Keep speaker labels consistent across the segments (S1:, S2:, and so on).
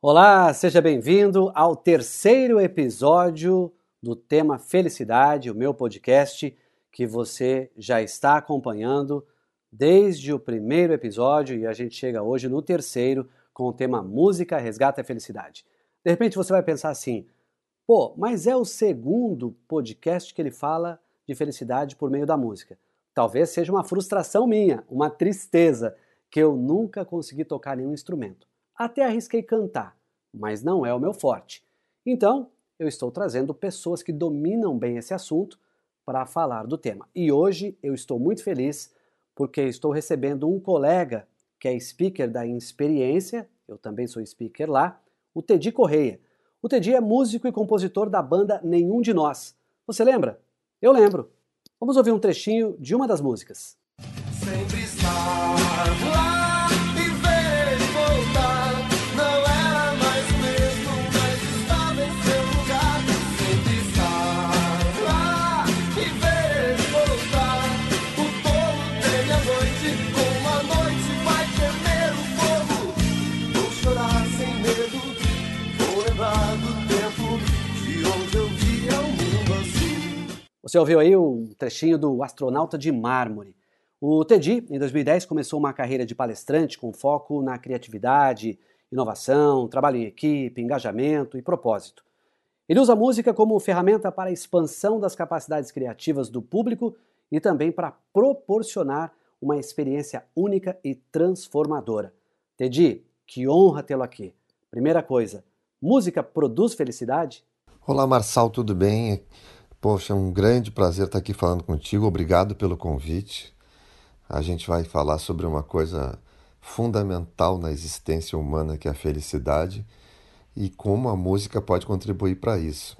S1: Olá, seja bem-vindo ao terceiro episódio do tema Felicidade, o meu podcast que você já está acompanhando desde o primeiro episódio e a gente chega hoje no terceiro com o tema Música Resgata a Felicidade. De repente você vai pensar assim: pô, mas é o segundo podcast que ele fala de felicidade por meio da música. Talvez seja uma frustração minha, uma tristeza, que eu nunca consegui tocar nenhum instrumento. Até arrisquei cantar, mas não é o meu forte. Então, eu estou trazendo pessoas que dominam bem esse assunto para falar do tema. E hoje eu estou muito feliz porque estou recebendo um colega que é speaker da Inexperiência, eu também sou speaker lá, o Tedi Correia. O Tedi é músico e compositor da banda Nenhum de Nós. Você lembra? Eu lembro. Vamos ouvir um trechinho de uma das músicas. Sempre Você ouviu aí um trechinho do Astronauta de Mármore. O Teddy, em 2010, começou uma carreira de palestrante com foco na criatividade, inovação, trabalho em equipe, engajamento e propósito. Ele usa a música como ferramenta para a expansão das capacidades criativas do público e também para proporcionar uma experiência única e transformadora. Teddy, que honra tê-lo aqui. Primeira coisa, música produz felicidade?
S2: Olá, Marçal, tudo bem? Poxa, é um grande prazer estar aqui falando contigo. Obrigado pelo convite. A gente vai falar sobre uma coisa fundamental na existência humana, que é a felicidade, e como a música pode contribuir para isso.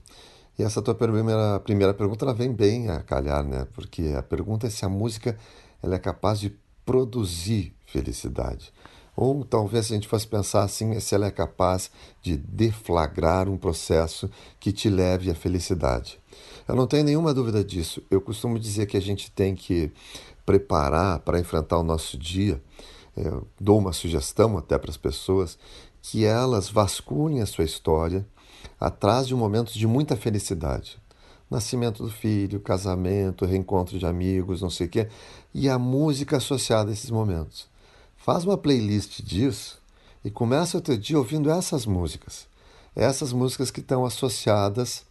S2: E essa tua primeira, primeira pergunta ela vem bem a calhar, né? Porque a pergunta é se a música ela é capaz de produzir felicidade. Ou talvez a gente fosse pensar assim, se ela é capaz de deflagrar um processo que te leve à felicidade. Eu não tenho nenhuma dúvida disso. Eu costumo dizer que a gente tem que preparar para enfrentar o nosso dia. Eu dou uma sugestão até para as pessoas que elas vasculhem a sua história atrás de um momento de muita felicidade. Nascimento do filho, casamento, reencontro de amigos, não sei o quê, e a música associada a esses momentos. Faz uma playlist disso e começa o teu dia ouvindo essas músicas. Essas músicas que estão associadas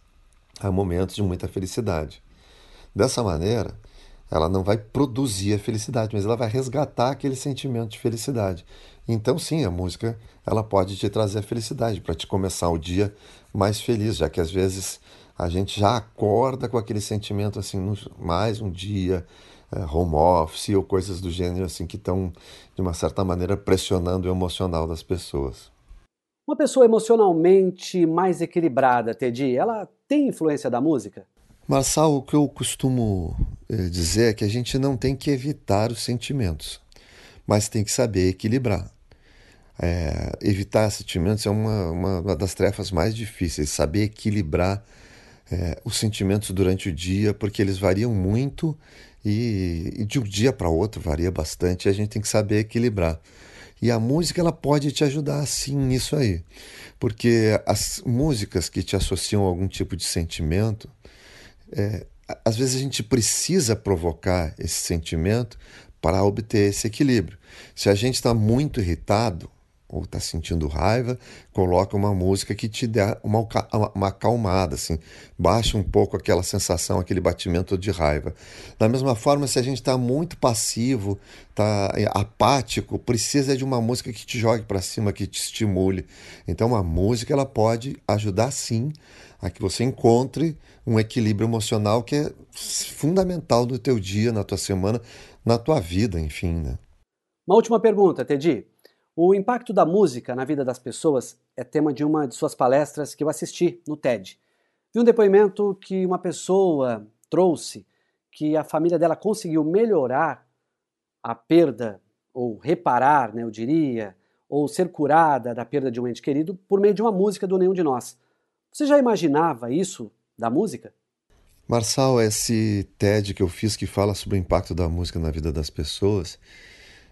S2: a momentos de muita felicidade. Dessa maneira, ela não vai produzir a felicidade, mas ela vai resgatar aquele sentimento de felicidade. Então, sim, a música ela pode te trazer a felicidade para te começar o dia mais feliz, já que às vezes a gente já acorda com aquele sentimento assim, mais um dia, home office ou coisas do gênero assim que estão de uma certa maneira pressionando o emocional das pessoas.
S1: Uma pessoa emocionalmente mais equilibrada, Teddy, ela tem influência da música?
S2: Marçal, o que eu costumo eh, dizer é que a gente não tem que evitar os sentimentos, mas tem que saber equilibrar. É, evitar sentimentos é uma, uma, uma, das tarefas mais difíceis, saber equilibrar é, os sentimentos durante o dia, porque eles variam muito e, e de um dia para outro varia bastante e a gente tem que saber equilibrar. E a música ela pode te ajudar sim nisso aí. Porque as músicas que te associam a algum tipo de sentimento, é, às vezes a gente precisa provocar esse sentimento para obter esse equilíbrio. Se a gente está muito irritado, ou está sentindo raiva, coloca uma música que te dá uma, uma acalmada, assim, baixa um pouco aquela sensação, aquele batimento de raiva. Da mesma forma, se a gente está muito passivo, está apático, precisa de uma música que te jogue para cima, que te estimule. Então, a música ela pode ajudar sim a que você encontre um equilíbrio emocional que é fundamental no teu dia, na tua semana, na tua vida, enfim, né?
S1: Uma última pergunta, Teddy. O impacto da música na vida das pessoas é tema de uma de suas palestras que eu assisti no TED. Vi um depoimento que uma pessoa trouxe que a família dela conseguiu melhorar a perda, ou reparar, né, eu diria, ou ser curada da perda de um ente querido por meio de uma música do Nenhum de Nós. Você já imaginava isso da música?
S2: Marçal, esse TED que eu fiz que fala sobre o impacto da música na vida das pessoas,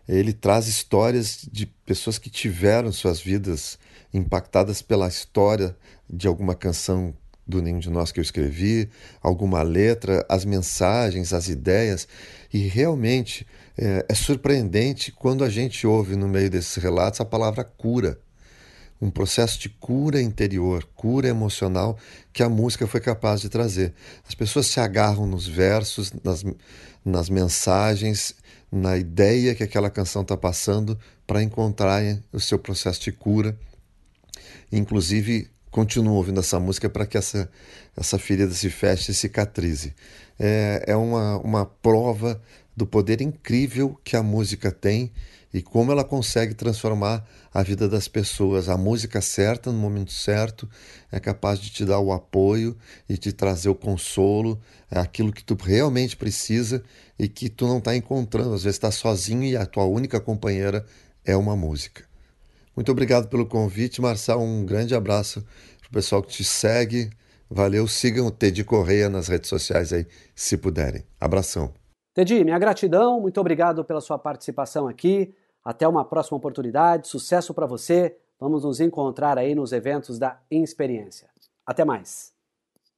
S2: ele traz histórias de pessoas que tiveram suas vidas impactadas pela história de alguma canção do Nenhum de Nós que eu escrevi, alguma letra, as mensagens, as ideias, e realmente é, é surpreendente quando a gente ouve no meio desses relatos a palavra cura um processo de cura interior, cura emocional que a música foi capaz de trazer. As pessoas se agarram nos versos, nas, nas mensagens, na ideia que aquela canção está passando para encontrarem o seu processo de cura. Inclusive, continuam ouvindo essa música para que essa, essa ferida se feche e cicatrize. É, é uma, uma prova do poder incrível que a música tem e como ela consegue transformar a vida das pessoas. A música certa, no momento certo, é capaz de te dar o apoio e te trazer o consolo, é aquilo que tu realmente precisa e que tu não está encontrando. Às vezes está sozinho e a tua única companheira é uma música. Muito obrigado pelo convite, Marçal. Um grande abraço para o pessoal que te segue. Valeu, sigam o Teddy Correia nas redes sociais aí, se puderem. Abração.
S1: Teddy, minha gratidão, muito obrigado pela sua participação aqui. Até uma próxima oportunidade, sucesso para você. Vamos nos encontrar aí nos eventos da Experiência. Até mais.